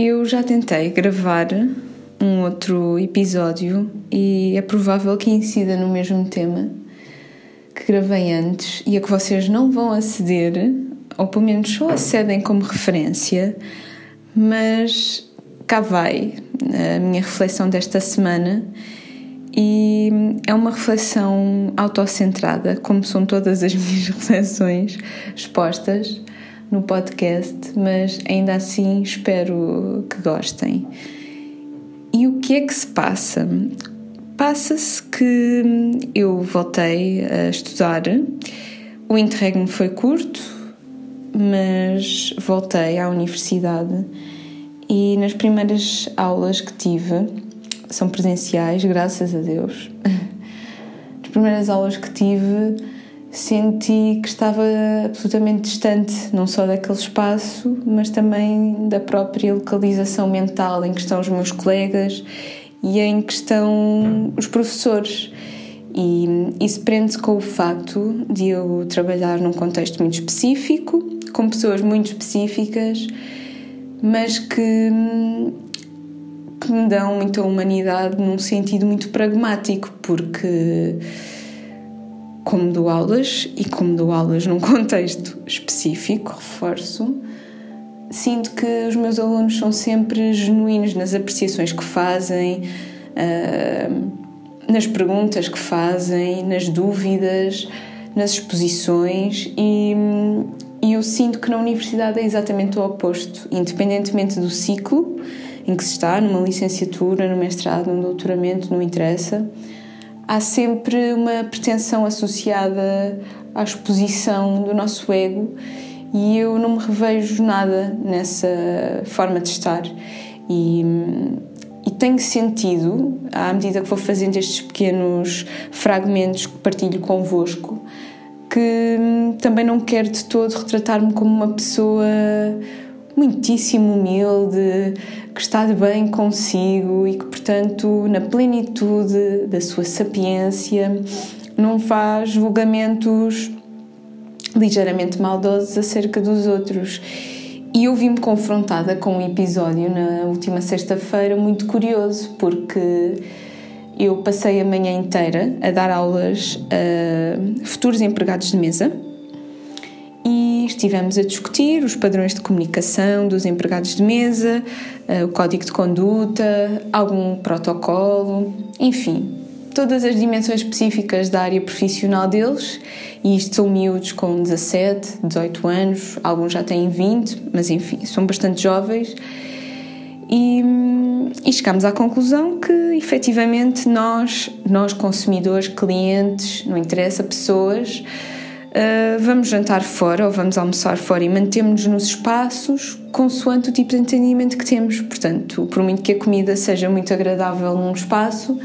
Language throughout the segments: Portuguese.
Eu já tentei gravar um outro episódio e é provável que incida no mesmo tema que gravei antes e a que vocês não vão aceder, ou pelo menos só acedem como referência, mas cá vai a minha reflexão desta semana. E é uma reflexão autocentrada, como são todas as minhas reflexões expostas no podcast, mas ainda assim espero que gostem. E o que é que se passa? Passa-se que eu voltei a estudar, o interregno foi curto, mas voltei à universidade e nas primeiras aulas que tive, são presenciais, graças a Deus, as primeiras aulas que tive senti que estava absolutamente distante, não só daquele espaço, mas também da própria localização mental em que estão os meus colegas e em que estão os professores. E isso prende-se com o facto de eu trabalhar num contexto muito específico, com pessoas muito específicas, mas que, que me dão muita humanidade num sentido muito pragmático, porque como dou aulas e como dou aulas num contexto específico, reforço, sinto que os meus alunos são sempre genuínos nas apreciações que fazem, uh, nas perguntas que fazem, nas dúvidas, nas exposições e, e eu sinto que na universidade é exatamente o oposto, independentemente do ciclo em que se está, numa licenciatura, no mestrado, no doutoramento, não interessa há sempre uma pretensão associada à exposição do nosso ego e eu não me revejo nada nessa forma de estar. E, e tenho sentido, à medida que vou fazendo estes pequenos fragmentos que partilho convosco, que também não quero de todo retratar-me como uma pessoa muitíssimo humilde, que está de bem consigo e que, portanto, na plenitude da sua sapiência, não faz julgamentos ligeiramente maldosos acerca dos outros. E eu vi-me confrontada com um episódio na última sexta-feira muito curioso, porque eu passei a manhã inteira a dar aulas a futuros empregados de mesa estivemos a discutir os padrões de comunicação dos empregados de mesa, eh, o código de conduta, algum protocolo, enfim, todas as dimensões específicas da área profissional deles. E isto são miúdos com 17, 18 anos, alguns já têm 20, mas enfim, são bastante jovens. E, e chegámos à conclusão que efetivamente nós, nós consumidores, clientes, não interessa, pessoas, Uh, vamos jantar fora ou vamos almoçar fora e mantemos-nos nos espaços consoante o tipo de entendimento que temos. Portanto, por muito que a comida seja muito agradável num espaço,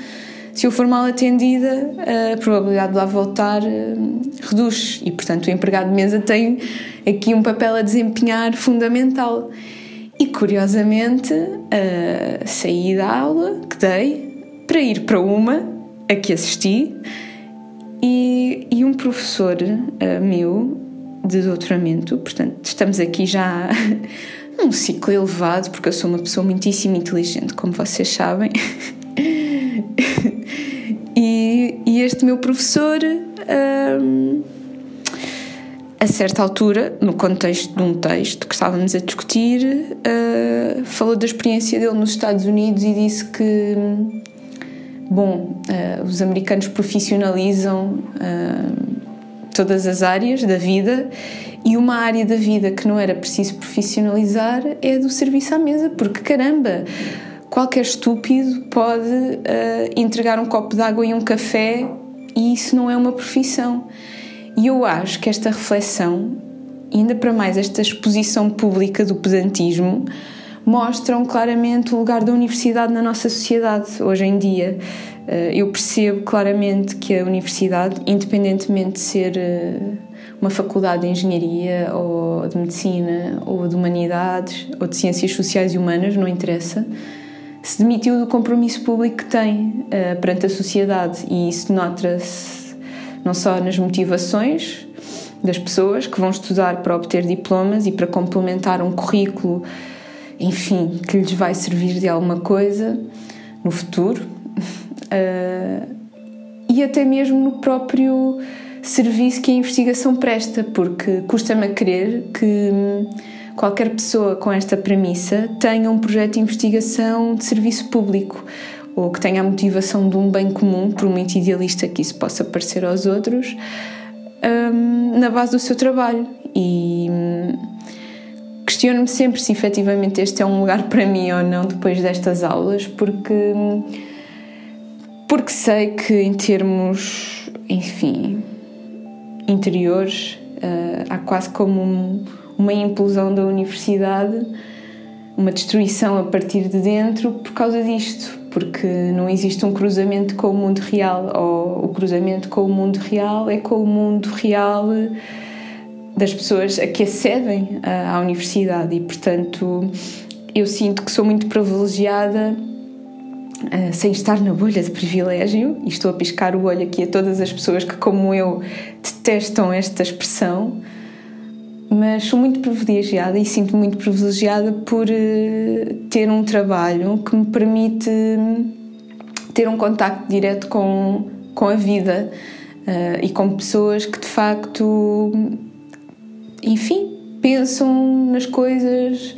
se eu for mal atendida, a probabilidade de lá voltar uh, reduz e, portanto, o empregado de mesa tem aqui um papel a desempenhar fundamental. E curiosamente, uh, saí da aula que dei para ir para uma a que assisti e, e um professor uh, meu de doutoramento, portanto, estamos aqui já num ciclo elevado, porque eu sou uma pessoa muitíssimo inteligente, como vocês sabem. e, e, este meu professor, um, a certa altura, no contexto de um texto que estávamos a discutir, uh, falou da experiência dele nos Estados Unidos e disse que bom, uh, os americanos profissionalizam uh, todas as áreas da vida e uma área da vida que não era preciso profissionalizar é a do serviço à mesa, porque caramba, qualquer estúpido pode uh, entregar um copo de água e um café e isso não é uma profissão. E eu acho que esta reflexão, ainda para mais esta exposição pública do pedantismo, mostram claramente o lugar da universidade na nossa sociedade hoje em dia. Eh, eu percebo claramente que a universidade, independentemente de ser eh, uma faculdade de engenharia ou de medicina ou de humanidades ou de ciências sociais e humanas, não interessa, se demitiu do compromisso público que tem uh, perante a sociedade e isso nota-se não só nas motivações das pessoas que vão estudar para obter diplomas e para complementar um currículo enfim, que lhes vai servir de alguma coisa no futuro. Uh, e até mesmo no próprio serviço que a investigação presta, porque custa-me a crer que qualquer pessoa com esta premissa tenha um projeto de investigação de serviço público ou que tenha a motivação de um bem comum, por muito idealista que isso possa parecer aos outros, um, na base do seu trabalho. E questiono-me sempre se efetivamente este é um lugar para mim ou não depois destas aulas, porque, porque sei que em termos, enfim, interiores, uh, há quase como um, uma implosão da universidade, uma destruição a partir de dentro por causa disto, porque não existe um cruzamento com o mundo real, ou o cruzamento com o mundo real é com o mundo real das pessoas a que acedem à universidade e, portanto, eu sinto que sou muito privilegiada uh, sem estar na bolha de privilégio e estou a piscar o olho aqui a todas as pessoas que, como eu, detestam esta expressão mas sou muito privilegiada e sinto-me muito privilegiada por uh, ter um trabalho que me permite ter um contacto direto com, com a vida uh, e com pessoas que de facto, enfim, pensam nas coisas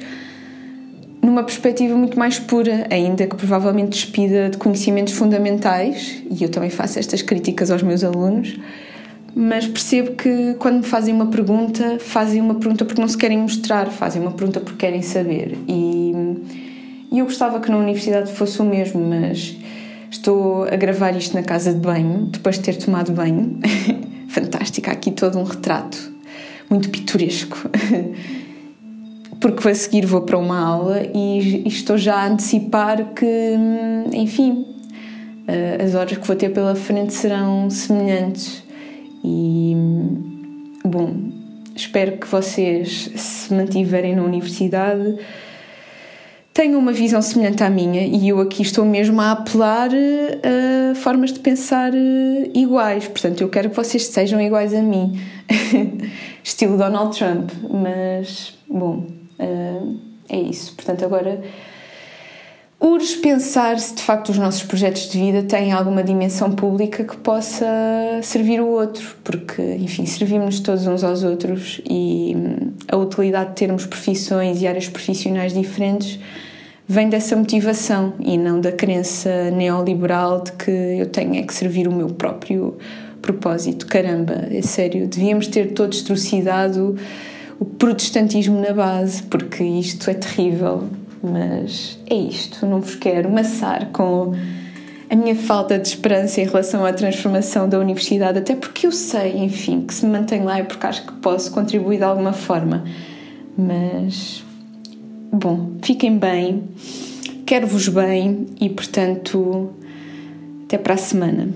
numa perspectiva muito mais pura, ainda que provavelmente despida de conhecimentos fundamentais, e eu também faço estas críticas aos meus alunos mas percebo que quando me fazem uma pergunta, fazem uma pergunta porque não se querem mostrar, fazem uma pergunta porque querem saber. E, e eu gostava que na universidade fosse o mesmo, mas estou a gravar isto na casa de banho, depois de ter tomado banho. Fantástico, há aqui todo um retrato muito pitoresco. porque a seguir vou para uma aula e, e estou já a antecipar que, enfim, eh, as horas que vou ter pela frente serão semelhantes e, bom, espero que vocês, se mantiverem na universidade, tenham uma visão semelhante à minha e eu aqui estou mesmo a apelar a formas de pensar iguais. Portanto, eu quero que vocês sejam iguais a mim, estilo Donald Trump. Mas, bom, é isso. Portanto, agora urge pensar se de facto os nossos projetos de vida têm alguma dimensão pública que possa servir o outro, porque, enfim, servimos todos uns aos outros e hum, a utilidade de termos profissões e áreas profissionais diferentes vem dessa motivação e não da crença neoliberal de que eu tenho é que servir o meu próprio propósito. Caramba, é sério, devíamos ter todos trucidado o protestantismo na base, porque isto é terrível mas é isto, não vos quero maçar com a minha falta de esperança em relação à transformação da universidade, até porque eu sei, enfim, que se me mantenho lá é porque acho que posso contribuir de alguma forma. Mas, bom, fiquem bem, quero-vos bem e, portanto, até para a semana.